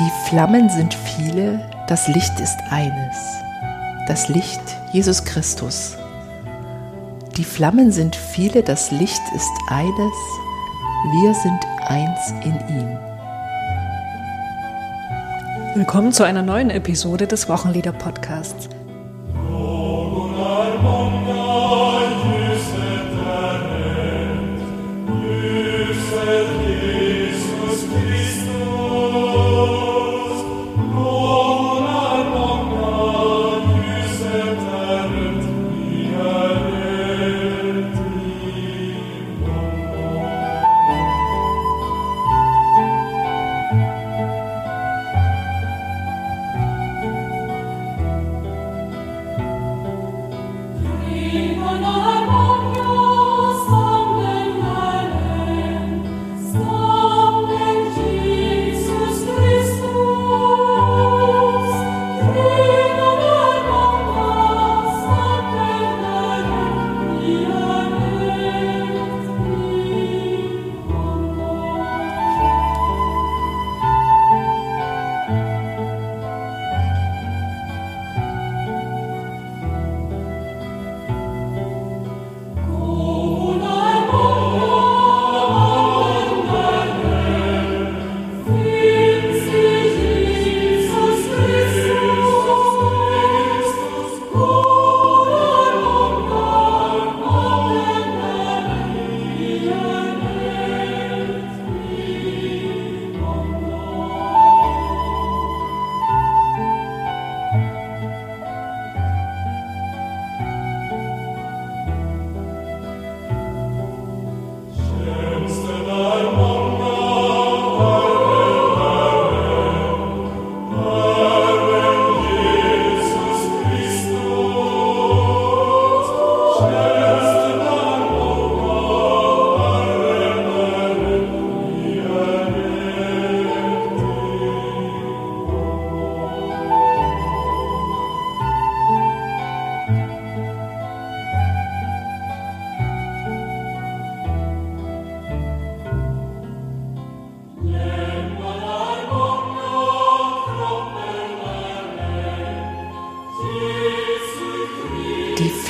Die Flammen sind viele, das Licht ist eines. Das Licht Jesus Christus. Die Flammen sind viele, das Licht ist eines. Wir sind eins in ihm. Willkommen zu einer neuen Episode des Wochenlieder-Podcasts.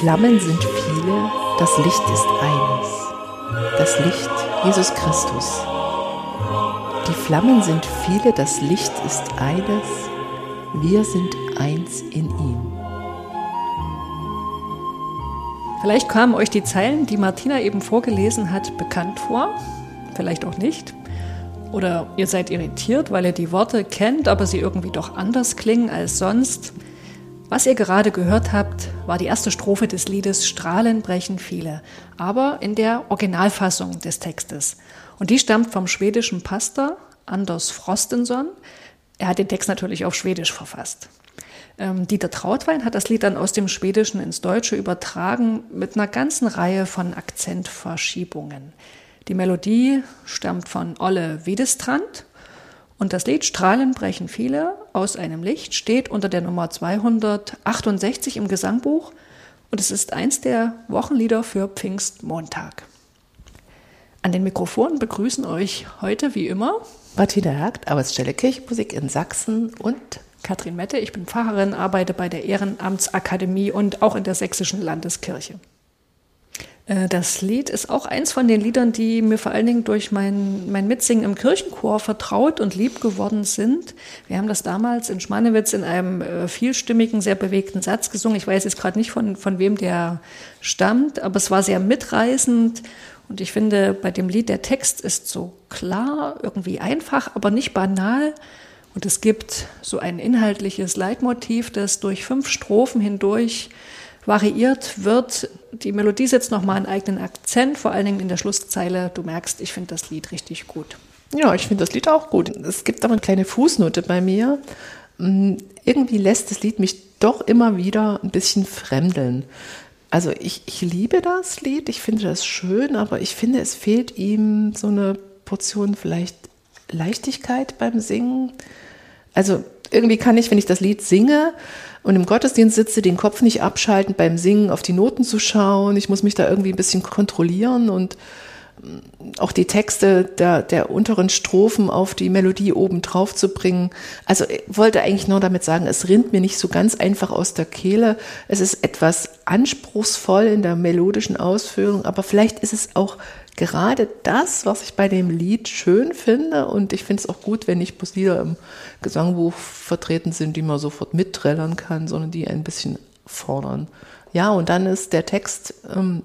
Flammen sind viele, das Licht ist eines. Das Licht Jesus Christus. Die Flammen sind viele, das Licht ist eines. Wir sind eins in ihm. Vielleicht kamen euch die Zeilen, die Martina eben vorgelesen hat, bekannt vor. Vielleicht auch nicht. Oder ihr seid irritiert, weil ihr die Worte kennt, aber sie irgendwie doch anders klingen als sonst. Was ihr gerade gehört habt, war die erste Strophe des Liedes Strahlen brechen viele, aber in der Originalfassung des Textes. Und die stammt vom schwedischen Pastor Anders Frostenson. Er hat den Text natürlich auf Schwedisch verfasst. Ähm, Dieter Trautwein hat das Lied dann aus dem Schwedischen ins Deutsche übertragen mit einer ganzen Reihe von Akzentverschiebungen. Die Melodie stammt von Olle Wiedestrand und das Lied Strahlen brechen viele aus einem Licht steht unter der Nummer 268 im Gesangbuch und es ist eins der Wochenlieder für Pfingstmontag. An den Mikrofonen begrüßen euch heute wie immer Martina Hergt, Arbeitsstelle Kirchenmusik in Sachsen und Katrin Mette. Ich bin Pfarrerin, arbeite bei der Ehrenamtsakademie und auch in der Sächsischen Landeskirche. Äh, das Lied ist auch eins von den Liedern, die mir vor allen Dingen durch mein, mein Mitsingen im Kirchenchor vertraut und lieb geworden sind. Wir haben das damals in Schmanewitz in einem äh, vielstimmigen, sehr bewegten Satz gesungen. Ich weiß jetzt gerade nicht, von, von wem der stammt, aber es war sehr mitreißend. Und ich finde, bei dem Lied, der Text ist so klar, irgendwie einfach, aber nicht banal. Und es gibt so ein inhaltliches Leitmotiv, das durch fünf Strophen hindurch variiert wird. Die Melodie setzt nochmal einen eigenen Akzent, vor allen Dingen in der Schlusszeile. Du merkst, ich finde das Lied richtig gut. Ja, ich finde das Lied auch gut. Es gibt aber eine kleine Fußnote bei mir. Mm, irgendwie lässt das Lied mich doch immer wieder ein bisschen fremdeln. Also ich, ich liebe das Lied, ich finde das schön, aber ich finde, es fehlt ihm so eine Portion vielleicht Leichtigkeit beim Singen. Also irgendwie kann ich, wenn ich das Lied singe, und im Gottesdienst sitze, den Kopf nicht abschalten, beim Singen auf die Noten zu schauen. Ich muss mich da irgendwie ein bisschen kontrollieren und auch die Texte der, der unteren Strophen auf die Melodie oben drauf zu bringen. Also wollte eigentlich nur damit sagen, es rinnt mir nicht so ganz einfach aus der Kehle. Es ist etwas anspruchsvoll in der melodischen Ausführung, aber vielleicht ist es auch gerade das, was ich bei dem Lied schön finde. Und ich finde es auch gut, wenn nicht bloß Lieder im Gesangbuch vertreten sind, die man sofort mitträllern kann, sondern die ein bisschen fordern. Ja, und dann ist der Text ähm,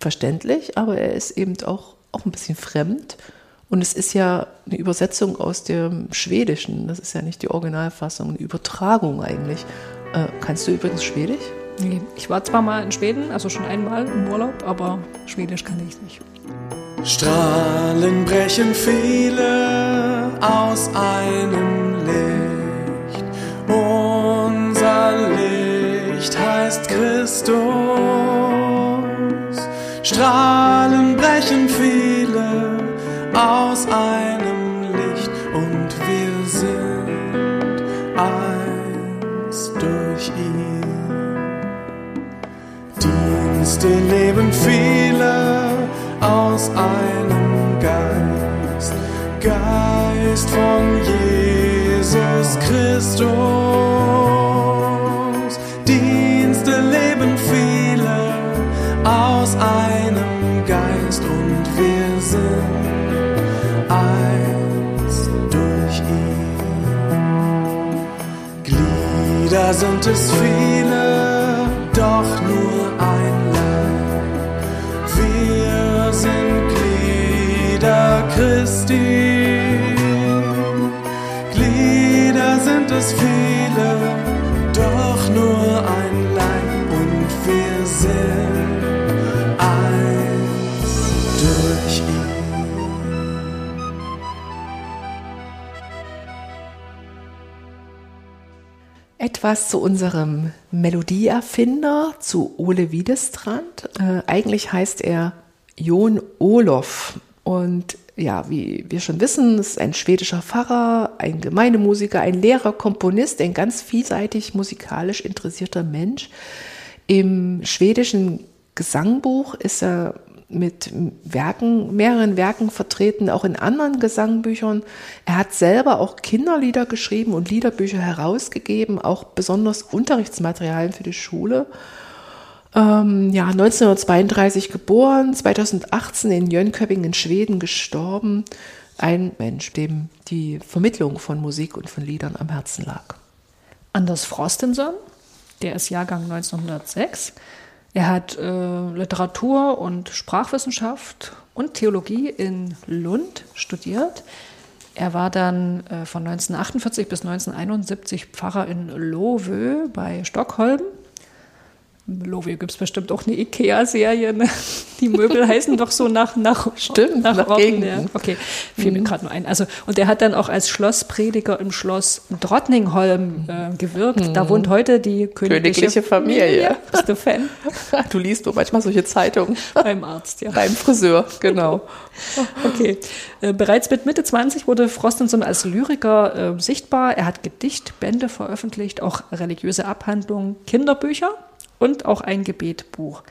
verständlich, aber er ist eben auch, auch ein bisschen fremd. Und es ist ja eine Übersetzung aus dem Schwedischen. Das ist ja nicht die Originalfassung, eine Übertragung eigentlich. Äh, kannst du übrigens Schwedisch? Nee, ich war zwar mal in Schweden, also schon einmal im Urlaub, aber Schwedisch kann ich nicht. Strahlen brechen viele aus einem Licht. Unser Licht heißt Christus. Strahlen brechen viele aus einem Licht und wir sind eins durch ihn. Dienste leben viele aus einem Geist, Geist von Jesus Christus. Dienste leben viele aus einem Geist und wir sind eins durch ihn. Glieder sind es viele, doch nur Christi. Glieder sind es viele, doch nur ein Leib und wir sind eins durch ihn. Etwas zu unserem Melodieerfinder, zu Ole Wiedestrand. Äh, eigentlich heißt er Jon Olof. Und ja, wie wir schon wissen, ist ein schwedischer Pfarrer, ein Gemeindemusiker, ein Lehrer, Komponist, ein ganz vielseitig musikalisch interessierter Mensch. Im schwedischen Gesangbuch ist er mit Werken, mehreren Werken vertreten, auch in anderen Gesangbüchern. Er hat selber auch Kinderlieder geschrieben und Liederbücher herausgegeben, auch besonders Unterrichtsmaterialien für die Schule. Ähm, ja, 1932 geboren, 2018 in Jönköping in Schweden gestorben. Ein Mensch, dem die Vermittlung von Musik und von Liedern am Herzen lag. Anders Frostenson, der ist Jahrgang 1906. Er hat äh, Literatur und Sprachwissenschaft und Theologie in Lund studiert. Er war dann äh, von 1948 bis 1971 Pfarrer in Lovö bei Stockholm. Lovö gibt es bestimmt auch eine Ikea-Serie. Ne? Die Möbel heißen doch so nach, nach, Stimmt, nach Orten, Gegenden. ja. Okay, fiel mir gerade nur ein. Also, und er hat dann auch als Schlossprediger im Schloss Drottningholm äh, gewirkt. Da wohnt heute die königliche, Königliche Familie. Bist du Fan? Du liest doch manchmal solche Zeitungen Beim Arzt, ja. beim Friseur, genau. Okay. Äh, bereits mit Mitte 20 wurde Frostenson als Lyriker äh, sichtbar. Er hat Gedichtbände veröffentlicht, auch religiöse Abhandlungen, Kinderbücher und auch ein Gebetbuch.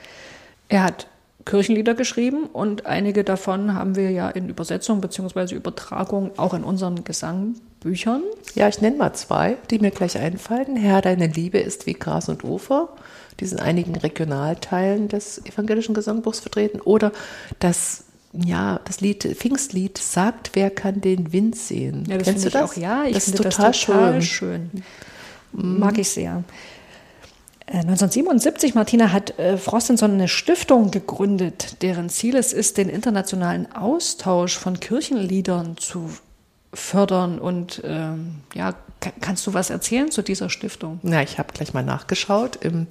Er hat Kirchenlieder geschrieben und einige davon haben wir ja in Übersetzung bzw. Übertragung auch in unseren Gesangbüchern. Ja, ich nenne mal zwei, die mir gleich einfallen. Herr, deine Liebe ist wie Gras und Ufer. Die sind in einigen Regionalteilen des evangelischen Gesangbuchs vertreten. Oder das, ja, das Lied, Pfingstlied sagt, wer kann den Wind sehen? Ja, das Kennst du das? auch. Ja, ich das finde ist total, das total schön. schön. Mag ich sehr. Äh, 1977, Martina, hat äh, Frostenson eine Stiftung gegründet, deren Ziel es ist, den internationalen Austausch von Kirchenliedern zu fördern. Und ähm, ja, ka- kannst du was erzählen zu dieser Stiftung? Na, ich habe gleich mal nachgeschaut im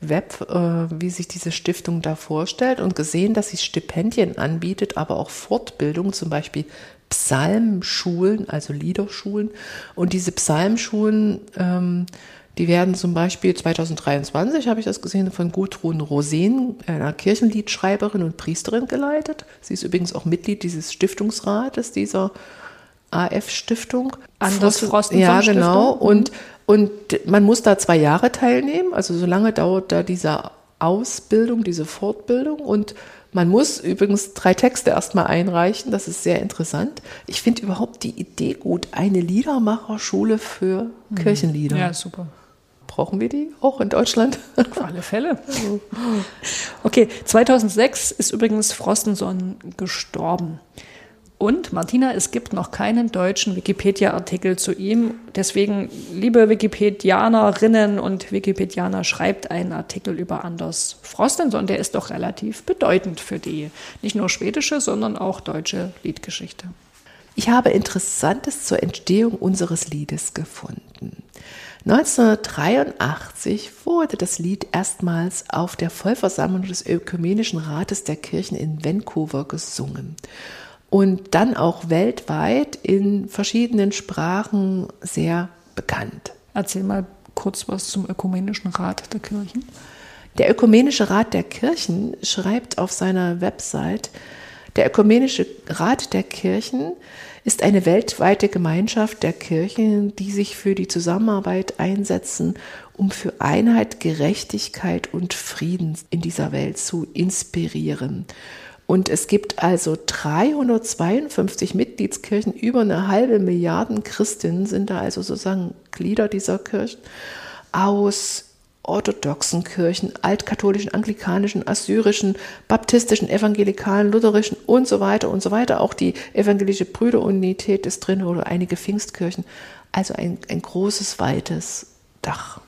Web, äh, wie sich diese Stiftung da vorstellt und gesehen, dass sie Stipendien anbietet, aber auch Fortbildung, zum Beispiel Psalmschulen, also Liederschulen. Und diese Psalmschulen, ähm, die werden zum Beispiel 2023, habe ich das gesehen, von Gudrun Rosen, einer Kirchenliedschreiberin und Priesterin geleitet. Sie ist übrigens auch Mitglied dieses Stiftungsrates, dieser AF-Stiftung. Anders Frostenson Ja, genau. Stiftung. Und, und man muss da zwei Jahre teilnehmen. Also so lange dauert da dieser Ausbildung, diese Fortbildung und man muss übrigens drei Texte erstmal einreichen, das ist sehr interessant. Ich finde überhaupt die Idee gut, eine Liedermacherschule für mhm. Kirchenlieder. Ja, super. Brauchen wir die auch in Deutschland? Auf alle Fälle. Okay, 2006 ist übrigens Frostenson gestorben. Und Martina, es gibt noch keinen deutschen Wikipedia-Artikel zu ihm. Deswegen, liebe Wikipedianerinnen und Wikipedianer, schreibt einen Artikel über Anders Frostenson. Der ist doch relativ bedeutend für die nicht nur schwedische, sondern auch deutsche Liedgeschichte. Ich habe Interessantes zur Entstehung unseres Liedes gefunden. 1983 wurde das Lied erstmals auf der Vollversammlung des Ökumenischen Rates der Kirchen in Vancouver gesungen und dann auch weltweit in verschiedenen Sprachen sehr bekannt. Erzähl mal kurz was zum Ökumenischen Rat der Kirchen. Der Ökumenische Rat der Kirchen schreibt auf seiner Website, der Ökumenische Rat der Kirchen ist eine weltweite Gemeinschaft der Kirchen, die sich für die Zusammenarbeit einsetzen, um für Einheit, Gerechtigkeit und Frieden in dieser Welt zu inspirieren. Und es gibt also 352 Mitgliedskirchen, über eine halbe Milliarde Christinnen sind da also sozusagen Glieder dieser Kirchen aus orthodoxen Kirchen, altkatholischen, anglikanischen, assyrischen, baptistischen, evangelikalen, lutherischen und so weiter und so weiter. Auch die evangelische Brüderunität ist drin oder einige Pfingstkirchen. Also ein, ein großes, weites Dach.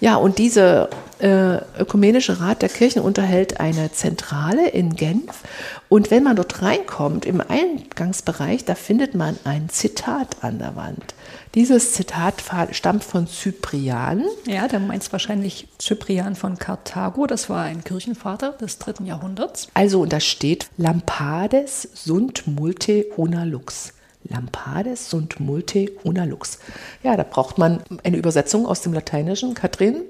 Ja, und dieser äh, Ökumenische Rat der Kirchen unterhält eine Zentrale in Genf. Und wenn man dort reinkommt, im Eingangsbereich, da findet man ein Zitat an der Wand. Dieses Zitat stammt von Cyprian. Ja, der meint wahrscheinlich Cyprian von Karthago. Das war ein Kirchenvater des dritten Jahrhunderts. Also, und da steht Lampades sunt multe una lux. Lampades sunt multe una lux. Ja, da braucht man eine Übersetzung aus dem Lateinischen. Katrin?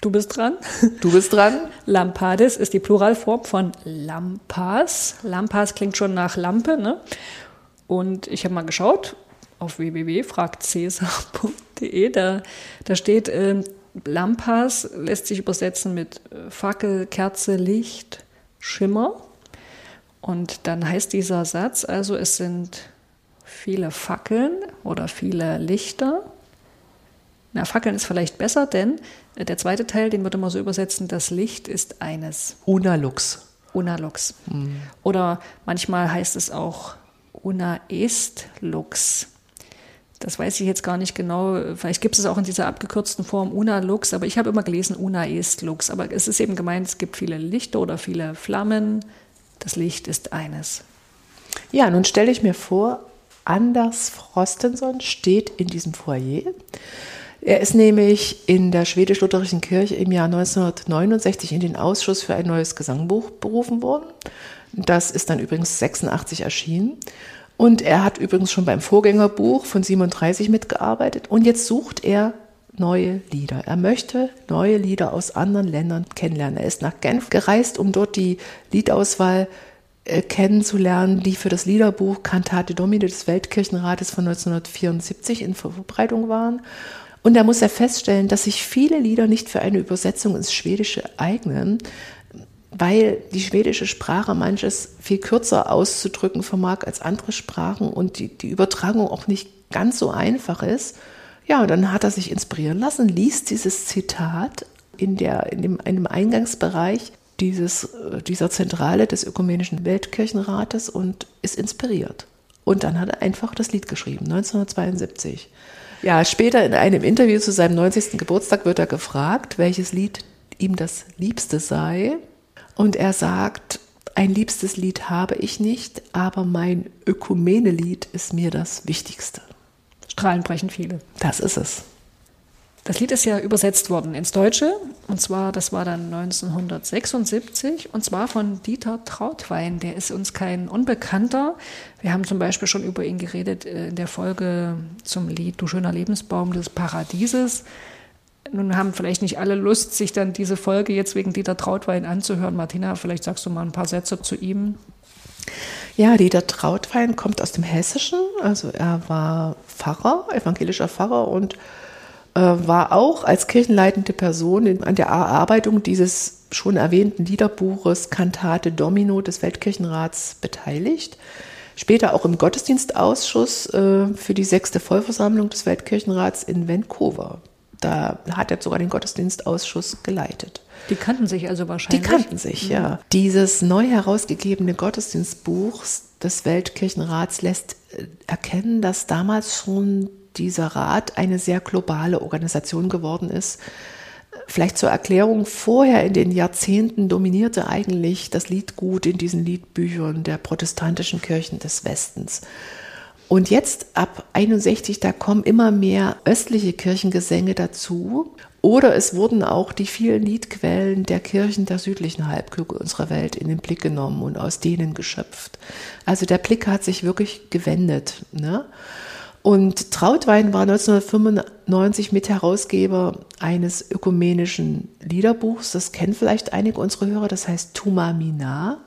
Du bist dran. Du bist dran. Lampades ist die Pluralform von Lampas. Lampas klingt schon nach Lampe, ne? Und ich habe mal geschaut auf www.fragtcäsar.de. Da, da steht, äh, Lampas lässt sich übersetzen mit äh, Fackel, Kerze, Licht, Schimmer. Und dann heißt dieser Satz also, es sind viele Fackeln oder viele Lichter. Na, Fackeln ist vielleicht besser, denn äh, der zweite Teil, den würde man so übersetzen, das Licht ist eines. Una lux. Una lux. Mhm. Oder manchmal heißt es auch Una est lux. Das weiß ich jetzt gar nicht genau. Vielleicht gibt es auch in dieser abgekürzten Form Una Lux, aber ich habe immer gelesen Una est Lux. Aber es ist eben gemeint, es gibt viele Lichter oder viele Flammen. Das Licht ist eines. Ja, nun stelle ich mir vor, Anders Frostenson steht in diesem Foyer. Er ist nämlich in der schwedisch-lutherischen Kirche im Jahr 1969 in den Ausschuss für ein neues Gesangbuch berufen worden. Das ist dann übrigens 86 erschienen. Und er hat übrigens schon beim Vorgängerbuch von 37 mitgearbeitet. Und jetzt sucht er neue Lieder. Er möchte neue Lieder aus anderen Ländern kennenlernen. Er ist nach Genf gereist, um dort die Liedauswahl äh, kennenzulernen, die für das Liederbuch Cantate Domine des Weltkirchenrates von 1974 in Verbreitung waren. Und da muss er feststellen, dass sich viele Lieder nicht für eine Übersetzung ins Schwedische eignen, weil die schwedische Sprache manches viel kürzer auszudrücken vermag als andere Sprachen und die, die Übertragung auch nicht ganz so einfach ist. Ja, und dann hat er sich inspirieren lassen, liest dieses Zitat in, der, in dem, einem Eingangsbereich dieses, äh, dieser Zentrale des Ökumenischen Weltkirchenrates und ist inspiriert. Und dann hat er einfach das Lied geschrieben, 1972. Ja, später in einem Interview zu seinem 90. Geburtstag wird er gefragt, welches Lied ihm das Liebste sei. Und er sagt, ein liebstes Lied habe ich nicht, aber mein Ökumene-Lied ist mir das Wichtigste. Strahlen brechen viele. Das ist es. Das Lied ist ja übersetzt worden ins Deutsche und zwar, das war dann 1976 und zwar von Dieter Trautwein. Der ist uns kein Unbekannter. Wir haben zum Beispiel schon über ihn geredet äh, in der Folge zum Lied Du schöner Lebensbaum des Paradieses. Nun haben vielleicht nicht alle Lust, sich dann diese Folge jetzt wegen Dieter Trautwein anzuhören. Martina, vielleicht sagst du mal ein paar Sätze zu ihm. Ja, Dieter Trautwein kommt aus dem Hessischen. Also er war Pfarrer, evangelischer Pfarrer und äh, war auch als kirchenleitende Person in, an der Erarbeitung dieses schon erwähnten Liederbuches Kantate Domino des Weltkirchenrats beteiligt. Später auch im Gottesdienstausschuss äh, für die sechste Vollversammlung des Weltkirchenrats in Vancouver. Da hat er sogar den Gottesdienstausschuss geleitet. Die kannten sich also wahrscheinlich. Die kannten sich, mhm. ja. Dieses neu herausgegebene Gottesdienstbuch des Weltkirchenrats lässt äh, erkennen, dass damals schon dieser Rat eine sehr globale Organisation geworden ist. Vielleicht zur Erklärung, vorher in den Jahrzehnten dominierte eigentlich das Liedgut in diesen Liedbüchern der protestantischen Kirchen des Westens. Und jetzt ab 61, da kommen immer mehr östliche Kirchengesänge dazu. Oder es wurden auch die vielen Liedquellen der Kirchen der südlichen Halbkugel unserer Welt in den Blick genommen und aus denen geschöpft. Also der Blick hat sich wirklich gewendet. Ne? Und Trautwein war 1995 Mitherausgeber eines ökumenischen Liederbuchs. Das kennen vielleicht einige unserer Hörer. Das heißt Tuma Mina.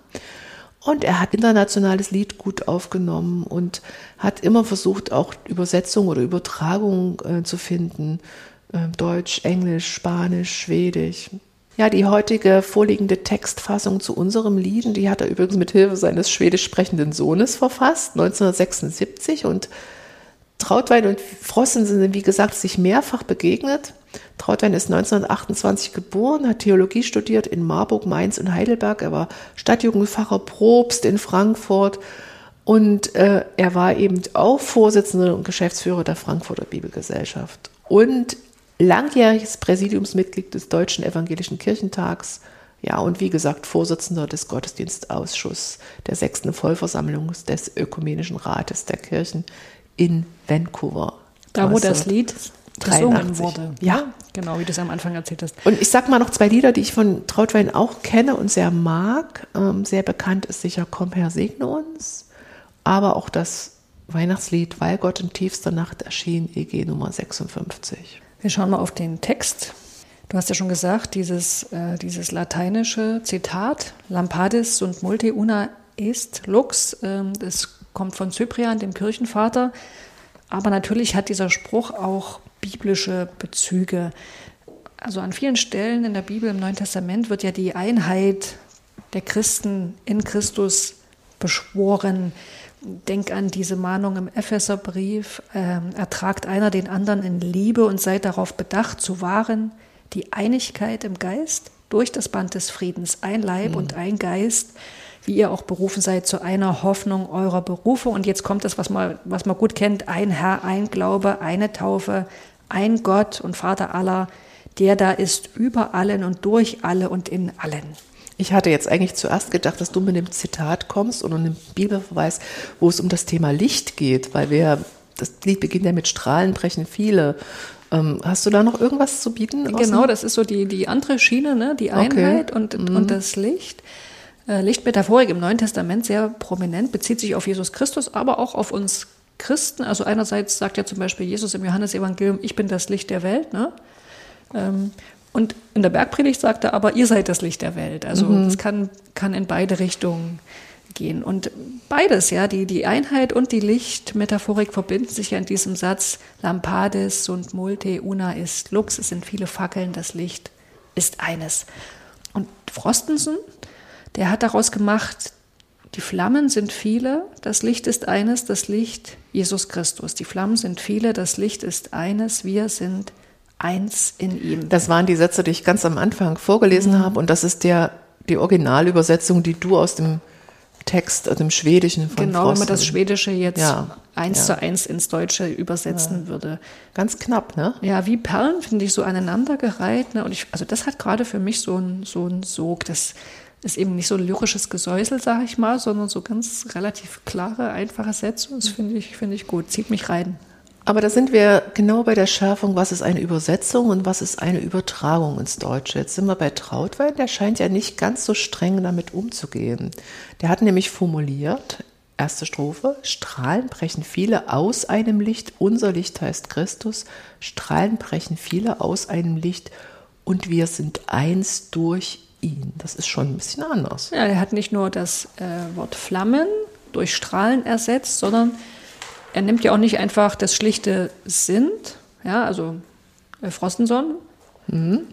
Und er hat internationales Liedgut aufgenommen und hat immer versucht, auch Übersetzung oder Übertragung äh, zu finden. Äh, Deutsch, Englisch, Spanisch, Schwedisch. Ja, die heutige vorliegende Textfassung zu unserem Lied, die hat er übrigens mit Hilfe seines schwedisch sprechenden Sohnes verfasst, 1976. Und Trautwein und Frossen sind, wie gesagt, sich mehrfach begegnet. Trautwein ist 1928 geboren, hat Theologie studiert in Marburg, Mainz und Heidelberg. Er war Stadtjugendpfarrer Probst in Frankfurt und äh, er war eben auch Vorsitzender und Geschäftsführer der Frankfurter Bibelgesellschaft und langjähriges Präsidiumsmitglied des Deutschen Evangelischen Kirchentags. Ja, und wie gesagt, Vorsitzender des Gottesdienstausschusses der sechsten Vollversammlung des Ökumenischen Rates der Kirchen in Vancouver. Da, wo das Lied 83. wurde. Ja. Genau, wie du es am Anfang erzählt hast. Und ich sag mal noch zwei Lieder, die ich von Trautwein auch kenne und sehr mag. Ähm, sehr bekannt ist sicher Komm Herr, segne uns. Aber auch das Weihnachtslied Weil Gott in tiefster Nacht erschien, EG Nummer 56. Wir schauen mal auf den Text. Du hast ja schon gesagt, dieses, äh, dieses lateinische Zitat, Lampadis und multi una est lux, äh, das kommt von Cyprian, dem Kirchenvater. Aber natürlich hat dieser Spruch auch biblische Bezüge. Also an vielen Stellen in der Bibel im Neuen Testament wird ja die Einheit der Christen in Christus beschworen. Denk an diese Mahnung im Epheserbrief, äh, ertragt einer den anderen in Liebe und seid darauf bedacht zu wahren, die Einigkeit im Geist durch das Band des Friedens, ein Leib mhm. und ein Geist, wie ihr auch berufen seid zu einer Hoffnung eurer Berufe. Und jetzt kommt das, was man, was man gut kennt, ein Herr, ein Glaube, eine Taufe, ein Gott und Vater aller, der da ist über allen und durch alle und in allen. Ich hatte jetzt eigentlich zuerst gedacht, dass du mit dem Zitat kommst und einem Bibelverweis, wo es um das Thema Licht geht, weil wir, das Lied beginnt ja mit Strahlen brechen viele. Ähm, hast du da noch irgendwas zu bieten? Genau, das ist so die, die andere Schiene, ne? die Einheit okay. und, mhm. und das Licht. Äh, Lichtmetaphorik im Neuen Testament sehr prominent, bezieht sich auf Jesus Christus, aber auch auf uns Christen. Also einerseits sagt ja zum Beispiel Jesus im Johannesevangelium, ich bin das Licht der Welt. Ne? Ähm, und in der Bergpredigt sagt er aber, ihr seid das Licht der Welt. Also mhm. es kann, kann in beide Richtungen gehen. Und beides, ja, die, die Einheit und die Lichtmetaphorik verbinden sich ja in diesem Satz, Lampades und multe una ist lux, es sind viele Fackeln, das Licht ist eines. Und Frostensen, der hat daraus gemacht, die Flammen sind viele, das Licht ist eines, das Licht Jesus Christus. Die Flammen sind viele, das Licht ist eines, wir sind eins in ihm. Das waren die Sätze, die ich ganz am Anfang vorgelesen mhm. habe und das ist der, die Originalübersetzung, die du aus dem Text, aus dem Schwedischen von Genau, wenn man das Schwedische jetzt ja, eins ja. zu eins ins Deutsche übersetzen ja. würde. Ganz knapp, ne? Ja, wie Perlen finde ich so aneinandergereiht. Ne? Und ich, also das hat gerade für mich so ein, so Sog. Das ist eben nicht so lyrisches Gesäusel, sage ich mal, sondern so ganz relativ klare, einfache Sätze. Das finde ich, finde ich gut, zieht mich rein. Aber da sind wir genau bei der Schärfung, was ist eine Übersetzung und was ist eine Übertragung ins Deutsche. Jetzt sind wir bei Trautwein, der scheint ja nicht ganz so streng damit umzugehen. Der hat nämlich formuliert, erste Strophe, Strahlen brechen viele aus einem Licht, unser Licht heißt Christus, Strahlen brechen viele aus einem Licht und wir sind eins durch ihn. Das ist schon ein bisschen anders. Ja, er hat nicht nur das äh, Wort Flammen durch Strahlen ersetzt, sondern er nimmt ja auch nicht einfach das schlichte Sind, ja, also äh, Frostenson.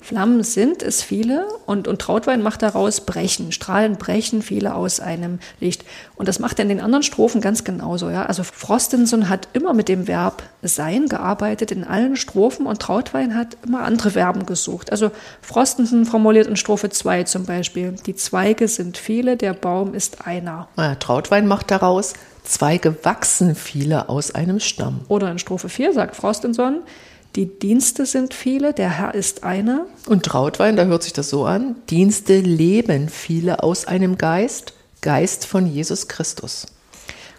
Flammen sind es viele und, und Trautwein macht daraus Brechen. Strahlen brechen viele aus einem Licht. Und das macht er in den anderen Strophen ganz genauso. Ja? Also Frostenson hat immer mit dem Verb sein gearbeitet in allen Strophen und Trautwein hat immer andere Verben gesucht. Also Frostenson formuliert in Strophe 2 zum Beispiel, die Zweige sind viele, der Baum ist einer. Ja, Trautwein macht daraus, Zweige wachsen viele aus einem Stamm. Oder in Strophe 4 sagt Frostenson, die Dienste sind viele, der Herr ist einer. Und Trautwein, da hört sich das so an, Dienste leben viele aus einem Geist, Geist von Jesus Christus.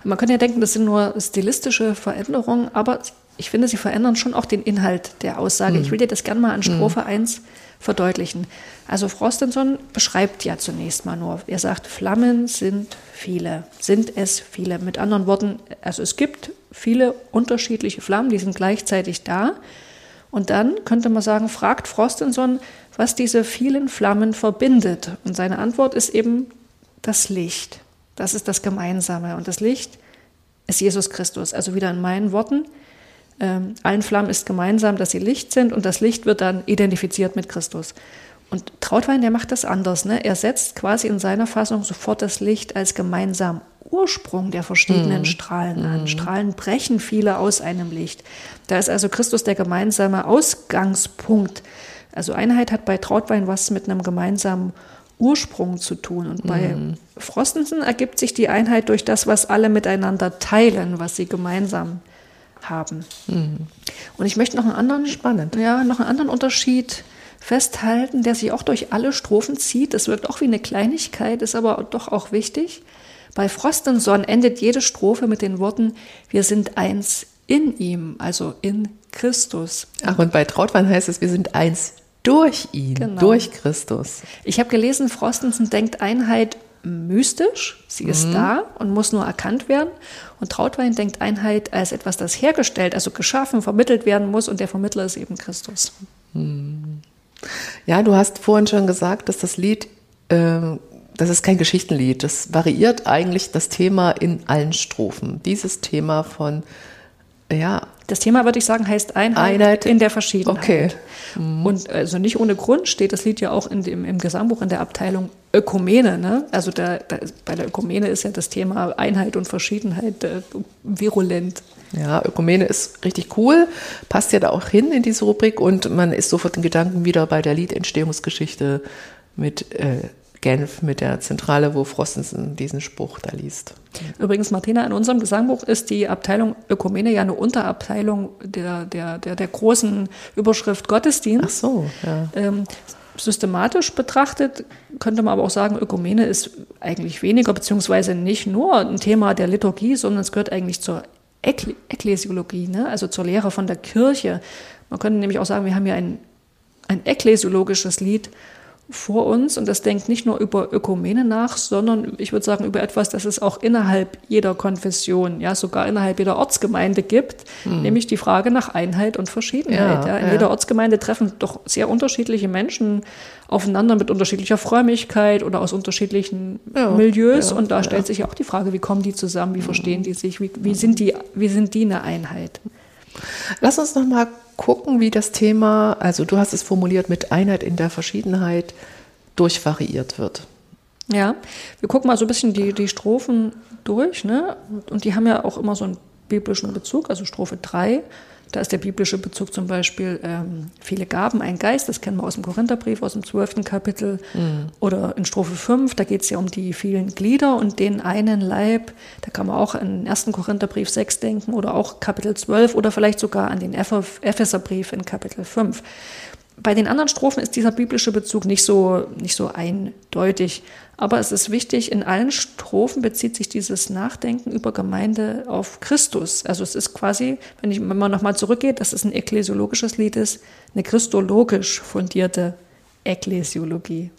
Man könnte ja denken, das sind nur stilistische Veränderungen, aber ich finde, sie verändern schon auch den Inhalt der Aussage. Ich will dir das gerne mal an Strophe 1 verdeutlichen. Also Frostenson beschreibt ja zunächst mal nur, er sagt, Flammen sind viele, sind es viele. Mit anderen Worten, also es gibt viele unterschiedliche Flammen, die sind gleichzeitig da. Und dann könnte man sagen, fragt Frostenson, was diese vielen Flammen verbindet. Und seine Antwort ist eben das Licht. Das ist das Gemeinsame. Und das Licht ist Jesus Christus. Also wieder in meinen Worten, ähm, allen Flammen ist gemeinsam, dass sie Licht sind und das Licht wird dann identifiziert mit Christus. Und Trautwein, der macht das anders. Ne? Er setzt quasi in seiner Fassung sofort das Licht als gemeinsam Ursprung der verschiedenen Strahlen an. Strahlen brechen viele aus einem Licht. Da ist also Christus der gemeinsame Ausgangspunkt. Also Einheit hat bei Trautwein was mit einem gemeinsamen Ursprung zu tun. Und bei Frostensen ergibt sich die Einheit durch das, was alle miteinander teilen, was sie gemeinsam haben. Und ich möchte noch einen anderen, Spannend. ja, noch einen anderen Unterschied festhalten, der sich auch durch alle Strophen zieht. Das wirkt auch wie eine Kleinigkeit, ist aber doch auch wichtig. Bei Frostenson endet jede Strophe mit den Worten, wir sind eins in ihm, also in Christus. Ach, und bei Trautwein heißt es, wir sind eins durch ihn, Genau. durch Christus. Ich habe gelesen, Frostenson denkt Einheit mystisch, sie ist da und muss nur erkannt werden. Und Trautwein denkt Einheit als etwas, das hergestellt, also geschaffen, vermittelt werden muss und der Vermittler ist eben Christus. Ja, du hast vorhin schon gesagt, dass das Lied, äh, das ist kein Geschichtenlied. Das variiert eigentlich das Thema in allen Strophen. Dieses Thema von, ja, Das Thema, würde ich sagen, heißt Einheit, Einheit. in der Verschiedenheit. Okay. Und also nicht ohne Grund steht das Lied ja auch in dem, im Gesangbuch in der Abteilung Ökumene. Ne? Also da, da ist, bei der Ökumene ist ja das Thema Einheit und Verschiedenheit äh, virulent. ja, Ökumene ist richtig cool, passt ja da auch hin in diese Rubrik und man ist sofort in Gedanken wieder bei der Liedentstehungsgeschichte mit äh, Genf, mit der Zentrale, wo Frostensen diesen Spruch da liest. Übrigens, Martina, in unserem Gesangbuch ist die Abteilung Ökumene ja eine Unterabteilung der, der, der, der großen Überschrift Gottesdienst. Ach so, ja. Ähm, systematisch betrachtet könnte man aber auch sagen, Ökumene ist eigentlich weniger, beziehungsweise nicht nur ein Thema der Liturgie, sondern es gehört eigentlich zur Ekle Ekklesiologie, ne? also zur Lehre von der Kirche. Man könnte nämlich auch sagen, wir haben ja ein, ein ekklesiologisches Lied vor uns und das denkt nicht nur über Ökumene nach, sondern ich würde sagen über etwas, das es auch innerhalb jeder Konfession, ja sogar innerhalb jeder Ortsgemeinde gibt, nämlich die Frage nach Einheit und Verschiedenheit. Ja, Ja, in ja. jeder Ortsgemeinde treffen doch sehr unterschiedliche Menschen aufeinander mit unterschiedlicher Frömmigkeit oder aus unterschiedlichen Milieus und da stellt sich ja auch die Frage, wie kommen die zusammen, wie verstehen die sich, wie, wie sind die, wie sind die eine Einheit? Lass uns noch mal gucken, wie das Thema, also du hast es formuliert, mit Einheit in der Verschiedenheit durchvariiert wird. Ja, wir gucken mal so ein bisschen die, die Strophen durch, ne? Und die haben ja auch immer so einen biblischen Bezug, also Strophe 3. Da ist der biblische Bezug zum Beispiel ähm, viele Gaben, ein Geist, das kennen wir aus dem Korintherbrief, aus dem 12. Kapitel. Oder in Strophe 5, da geht es ja um die vielen Glieder und den einen Leib. Da kann man auch an den 1. Korintherbrief 6 denken oder auch Kapitel 12 oder vielleicht sogar an den Ephe- Epheserbrief in Kapitel 5. Bei den anderen Strophen ist dieser biblische Bezug nicht so, nicht so eindeutig. Aber es ist wichtig, in allen Strophen bezieht sich dieses Nachdenken über Gemeinde auf Christus. Also es ist quasi, wenn, ich, wenn man nochmal zurückgeht, dass es ein ekklesiologisches Lied ist, eine christologisch fundierte Ekklesiologie.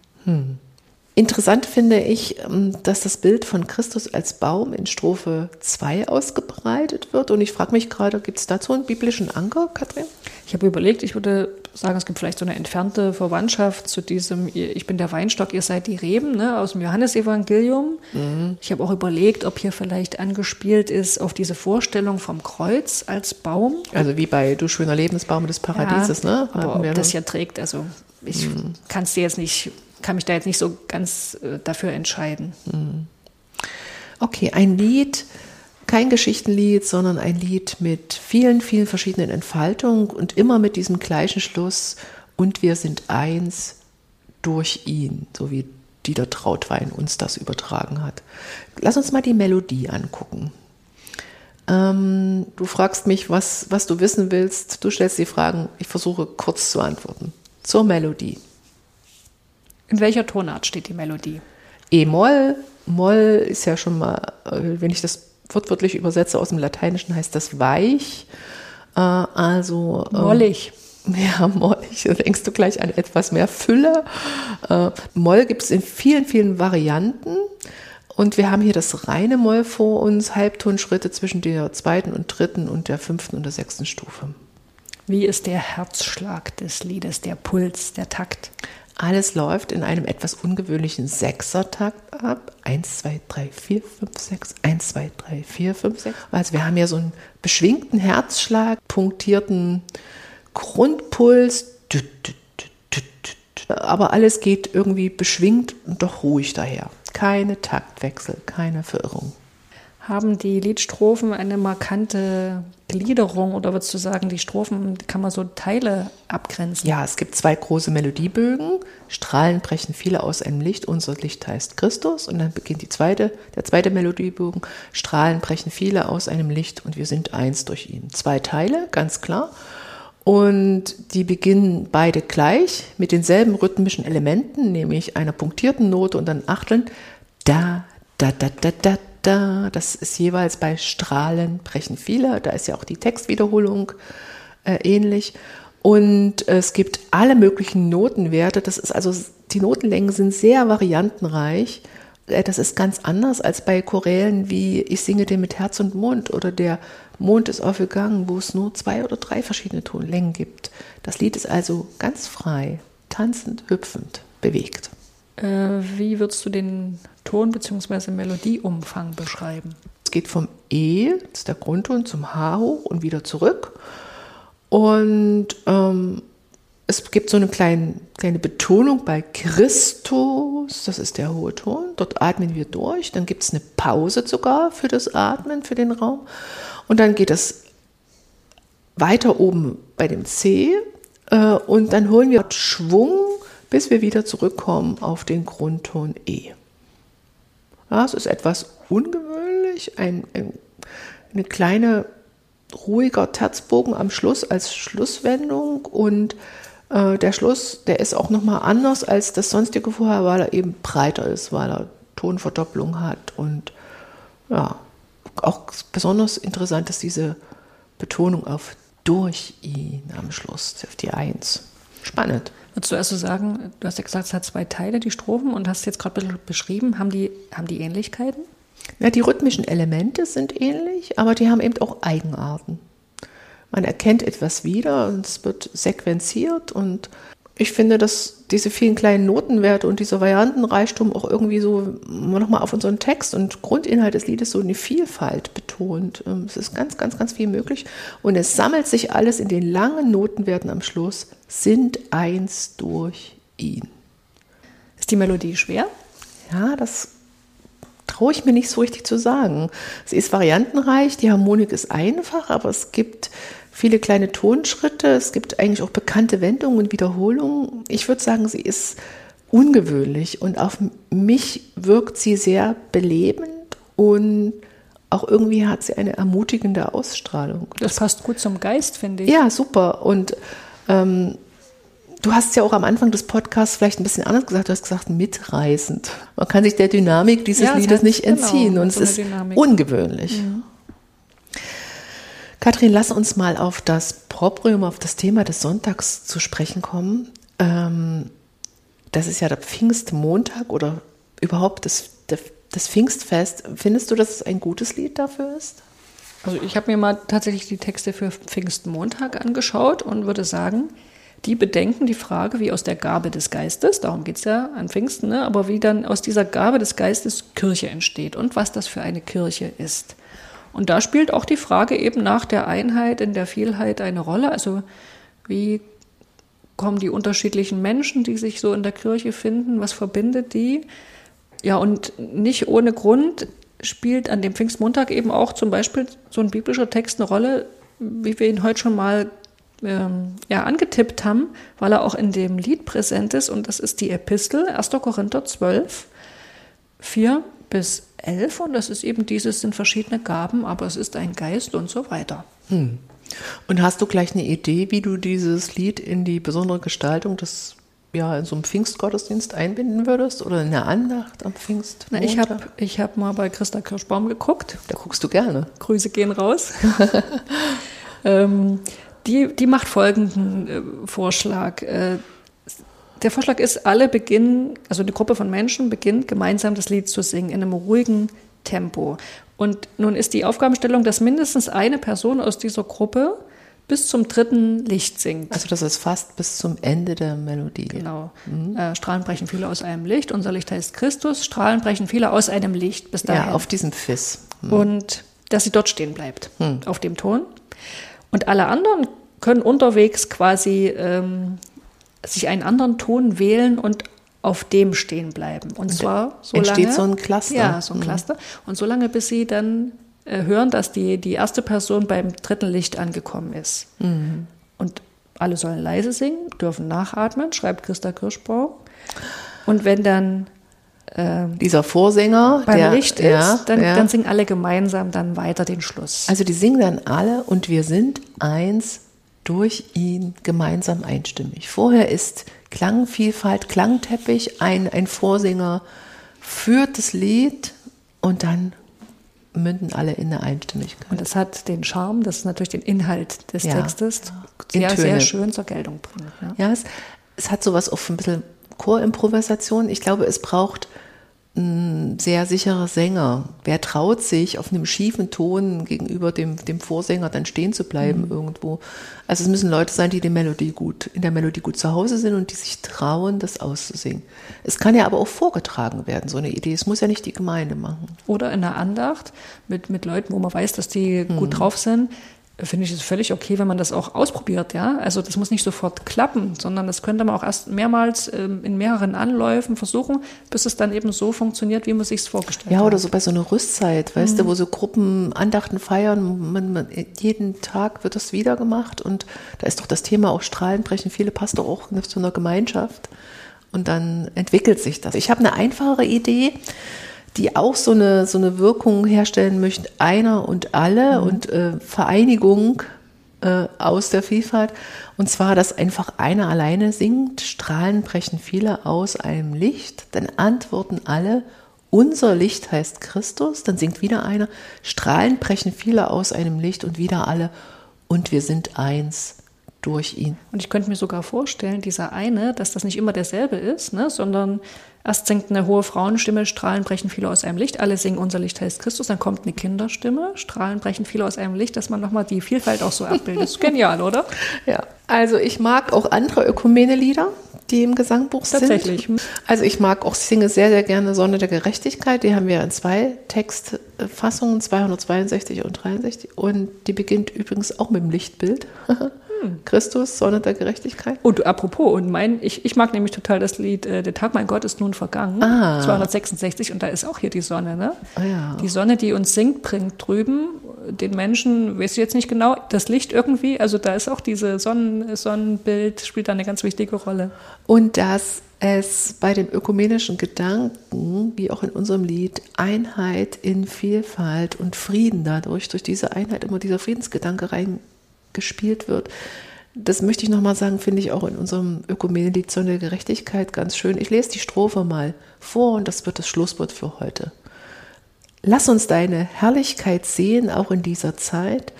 Interessant finde ich, ähm, dass das Bild von Christus als Baum in Strophe 2 ausgebreitet wird. Und ich frage mich gerade, gibt es dazu einen biblischen Anker, Katrin? Ich habe überlegt, ich würde sagen, es gibt vielleicht so eine entfernte Verwandtschaft zu diesem, ich bin der Weinstock, ihr seid die Reben, ne, aus dem Johannesevangelium. Mhm. Ich habe auch überlegt, ob hier vielleicht angespielt ist auf diese Vorstellung vom Kreuz als Baum. Also wie bei Du schöner Lebensbaum des Paradieses, ja, ne? Aber ob das ja trägt, also ich mhm. kann es dir jetzt nicht, kann mich da jetzt nicht so ganz äh, dafür entscheiden. Mhm. Okay, ein Lied, kein Geschichtenlied, sondern ein Lied mit vielen, vielen verschiedenen Entfaltungen und immer mit diesem gleichen Schluss. Und wir sind eins durch ihn, so wie Dieter Trautwein uns das übertragen hat. Lass uns mal die Melodie angucken. Ähm, du fragst mich, was, was du wissen willst. Du stellst die Fragen. Ich versuche kurz zu antworten. Zur Melodie. In welcher Tonart steht die Melodie? E-Moll. Moll ist ja schon mal, äh, wenn ich das wortwörtlich übersetze aus dem Lateinischen, heißt das weich. Äh, also ähm, mollig. Ja, mollig. Da denkst du gleich an etwas mehr Fülle. Äh, Moll gibt es in vielen, vielen Varianten. Und wir haben hier das reine Moll vor uns, Halbtonschritte zwischen der zweiten und dritten und der fünften und der sechsten Stufe. Wie ist der Herzschlag des Liedes, der Puls, der Takt? Alles läuft in einem etwas ungewöhnlichen Sechsertakt ab. Eins, zwei, drei, vier, fünf, sechs. Eins, zwei, drei, vier, fünf, sechs. Also wir haben ja so einen beschwingten Herzschlag, punktierten Grundpuls. Aber alles geht irgendwie beschwingt und doch ruhig daher. Keine Taktwechsel, keine Verirrung. Haben die Liedstrophen eine markante Gliederung oder würdest du sagen, die Strophen kann man so Teile abgrenzen? Ja, es gibt zwei große Melodiebögen. Strahlen brechen viele aus einem Licht. Unser Licht heißt Christus. Und dann beginnt die zweite, der zweite Melodiebogen. Strahlen brechen viele aus einem Licht und wir sind eins durch ihn. Zwei Teile, ganz klar. Und die beginnen beide gleich mit denselben rhythmischen Elementen, nämlich einer punktierten Note und dann Achteln. Da, da, da, da, da, da. Das ist jeweils bei Strahlen brechen viele. Da ist ja auch die Textwiederholung äh, ähnlich. Und es gibt alle möglichen Notenwerte. Das ist also, die Notenlängen sind sehr variantenreich. Äh, das ist ganz anders als bei Chorälen wie Ich singe dir mit Herz und Mund oder der Mond ist aufgegangen, wo es nur zwei oder drei verschiedene Tonlängen gibt. Das Lied ist also ganz frei, tanzend, hüpfend, bewegt. Äh, wie würdest du den Ton- bzw. Melodieumfang beschreiben? Es geht vom E, das ist der Grundton, zum H hoch und wieder zurück. Und ähm, es gibt so eine kleine, kleine Betonung bei Christus, das ist der hohe Ton. Dort atmen wir durch. Dann gibt es eine Pause sogar für das Atmen, für den Raum. Und dann geht es weiter oben bei dem C. Äh, und dann holen wir Schwung bis wir wieder zurückkommen auf den Grundton E. Ja, es ist etwas ungewöhnlich, ein, ein, eine kleine ruhiger Terzbogen am Schluss als Schlusswendung und äh, der Schluss, der ist auch nochmal anders als das sonstige vorher, weil er eben breiter ist, weil er Tonverdopplung hat und ja, auch besonders interessant ist diese Betonung auf durch ihn am Schluss, auf die Eins. Spannend. Würdest du also sagen, du hast ja gesagt, es hat zwei Teile, die Strophen, und hast jetzt gerade beschrieben, haben die, haben die Ähnlichkeiten? Ja, die rhythmischen Elemente sind ähnlich, aber die haben eben auch Eigenarten. Man erkennt etwas wieder und es wird sequenziert und ich finde, dass diese vielen kleinen Notenwerte und dieser Variantenreichtum auch irgendwie so nochmal auf unseren Text und Grundinhalt des Liedes so eine Vielfalt betont. Ähm, es ist ganz, ganz, ganz viel möglich und es sammelt sich alles in den langen Notenwerten am Schluss, sind eins durch ihn. Ist die Melodie schwer? Ja, das traue ich mir nicht so richtig zu sagen. Sie ist variantenreich, die Harmonik ist einfach, aber es gibt viele kleine Tonschritte. Es gibt eigentlich auch bekannte Wendungen und Wiederholungen. Ich würde sagen, sie ist ungewöhnlich und auf mich wirkt sie sehr belebend und auch irgendwie hat sie eine ermutigende Ausstrahlung. Das passt gut zum Geist, finde ich. Ja, super. Und ähm, du hast ja auch am Anfang des Podcasts vielleicht ein bisschen anders gesagt. Du hast gesagt, mitreißend. Man kann sich der Dynamik dieses ja, Liedes nicht genau, entziehen und so es ist Dynamik. ungewöhnlich. Ja. Kathrin, lass uns mal auf das Proprium, auf das Thema des Sonntags zu sprechen kommen. Ähm, das ist ja der Pfingstmontag oder überhaupt das, das Pfingstfest. Findest du, dass es ein gutes Lied dafür ist? Also ich habe mir mal tatsächlich die Texte für Pfingstmontag angeschaut und würde sagen, die bedenken die Frage, wie aus der Gabe des Geistes, darum geht es ja an Pfingsten, ne, aber wie dann aus dieser Gabe des Geistes Kirche entsteht und was das für eine Kirche ist. Und da spielt auch die Frage eben nach der Einheit in der Vielheit eine Rolle. Also wie kommen die unterschiedlichen Menschen, die sich so in der Kirche finden, was verbindet die? Ja, und nicht ohne Grund spielt an dem Pfingstmontag eben auch zum Beispiel so ein biblischer Text eine Rolle, wie wir ihn heute schon mal ähm, ja, angetippt haben, weil er auch in dem Lied präsent ist. Und das ist die Epistel 1. Korinther 12, 4 bis 11. Und das ist eben dieses, sind verschiedene Gaben, aber es ist ein Geist und so weiter. Hm. Und hast du gleich eine Idee, wie du dieses Lied in die besondere Gestaltung des ja, in so einem Pfingstgottesdienst einbinden würdest oder in der Andacht am Pfingst? Na, ich habe ich hab mal bei Christa Kirschbaum geguckt. Da guckst du gerne. Grüße gehen raus. ähm, die, die macht folgenden äh, Vorschlag. Äh, der Vorschlag ist, alle beginnen, also eine Gruppe von Menschen beginnt gemeinsam das Lied zu singen in einem ruhigen Tempo. Und nun ist die Aufgabenstellung, dass mindestens eine Person aus dieser Gruppe bis zum dritten Licht singt. Also das ist fast bis zum Ende der Melodie. Genau. Mhm. Äh, Strahlen brechen viele aus einem Licht. Unser Licht heißt Christus. Strahlen brechen viele aus einem Licht bis dahin. Ja, auf diesem Fiss. Mhm. Und dass sie dort stehen bleibt, mhm. auf dem Ton. Und alle anderen können unterwegs quasi ähm, sich einen anderen Ton wählen und auf dem stehen bleiben. Und, und zwar so entsteht lange, so ein Cluster. Ja, so ein mhm. Cluster. Und so lange, bis sie dann äh, hören, dass die, die erste Person beim dritten Licht angekommen ist. Mhm. Und alle sollen leise singen, dürfen nachatmen, schreibt Christa Kirschbau. Und wenn dann ähm, dieser Vorsänger beim der, Licht ist, ja, dann, ja. dann singen alle gemeinsam dann weiter den Schluss. Also die singen dann alle und wir sind eins durch ihn gemeinsam einstimmig. Vorher ist Klangvielfalt, Klangteppich, ein, ein Vorsänger führt das Lied und dann münden alle in der Einstimmigkeit. Und das hat den Charme, dass natürlich den Inhalt des ja. Textes sehr, sehr schön zur Geltung bringt. Ja, ja es, es hat sowas auch ein bisschen Chorimprovisation. Ich glaube, es braucht ein sehr sicherer Sänger. Wer traut sich, auf einem schiefen Ton gegenüber dem, dem Vorsänger dann stehen zu bleiben mhm. irgendwo? Also es müssen Leute sein, die die Melodie gut, in der Melodie gut zu Hause sind und die sich trauen, das auszusingen. Es kann ja aber auch vorgetragen werden, so eine Idee. Es muss ja nicht die Gemeinde machen. Oder in der Andacht mit, mit Leuten, wo man weiß, dass die mhm. gut drauf sind finde ich es völlig okay, wenn man das auch ausprobiert, ja. Also das muss nicht sofort klappen, sondern das könnte man auch erst mehrmals ähm, in mehreren Anläufen versuchen, bis es dann eben so funktioniert, wie man sich es vorgestellt ja, hat. Ja, oder so bei so einer Rüstzeit, weißt mhm. du, wo so Gruppen Andachten feiern, man, man, jeden Tag wird das wieder gemacht und da ist doch das Thema auch Strahlenbrechen. Viele passt doch auch zu einer Gemeinschaft und dann entwickelt sich das. Ich habe eine einfachere Idee die auch so eine, so eine Wirkung herstellen möchten, einer und alle mhm. und äh, Vereinigung äh, aus der Vielfalt. Und zwar, dass einfach einer alleine singt, Strahlen brechen viele aus einem Licht, dann antworten alle, unser Licht heißt Christus, dann singt wieder einer, Strahlen brechen viele aus einem Licht und wieder alle, und wir sind eins durch ihn. Und ich könnte mir sogar vorstellen, dieser eine, dass das nicht immer derselbe ist, ne, sondern Erst singt eine hohe Frauenstimme, Strahlen brechen viele aus einem Licht. Alle singen Unser Licht heißt Christus. Dann kommt eine Kinderstimme, Strahlen brechen viele aus einem Licht, dass man nochmal die Vielfalt auch so abbildet. Genial, oder? Ja. Also ich mag auch andere Ökumene-Lieder, die im Gesangbuch sind. Tatsächlich. Also ich mag auch, singe sehr, sehr gerne Sonne der Gerechtigkeit. Die haben wir in zwei Textfassungen, 262 und 63. Und die beginnt übrigens auch mit dem Lichtbild. Christus, Sonne der Gerechtigkeit. Und apropos, und mein, ich, ich mag nämlich total das Lied äh, Der Tag mein Gott ist nun vergangen, ah. 266, und da ist auch hier die Sonne, ne? Ah, ja. Die Sonne, die uns singt, bringt drüben den Menschen, weiß ich jetzt nicht genau, das Licht irgendwie, also da ist auch diese Sonnen, Sonnenbild, spielt da eine ganz wichtige Rolle. Und dass es bei dem ökumenischen Gedanken, wie auch in unserem Lied, Einheit in Vielfalt und Frieden dadurch, durch diese Einheit immer dieser Friedensgedanke rein gespielt wird. Das möchte ich nochmal sagen, finde ich auch in unserem Ökumenelied Sonne der Gerechtigkeit ganz schön. Ich lese die Strophe mal vor und das wird das Schlusswort für heute. Lass uns deine Herrlichkeit sehen, auch in dieser Zeit,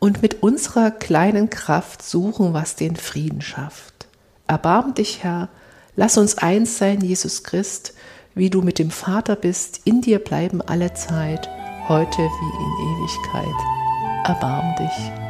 und mit unserer kleinen Kraft suchen, was den Frieden schafft. Erbarm dich, Herr, lass uns eins sein, Jesus Christ, wie du mit dem Vater bist, in dir bleiben alle Zeit, heute wie in Ewigkeit. erbarm dich.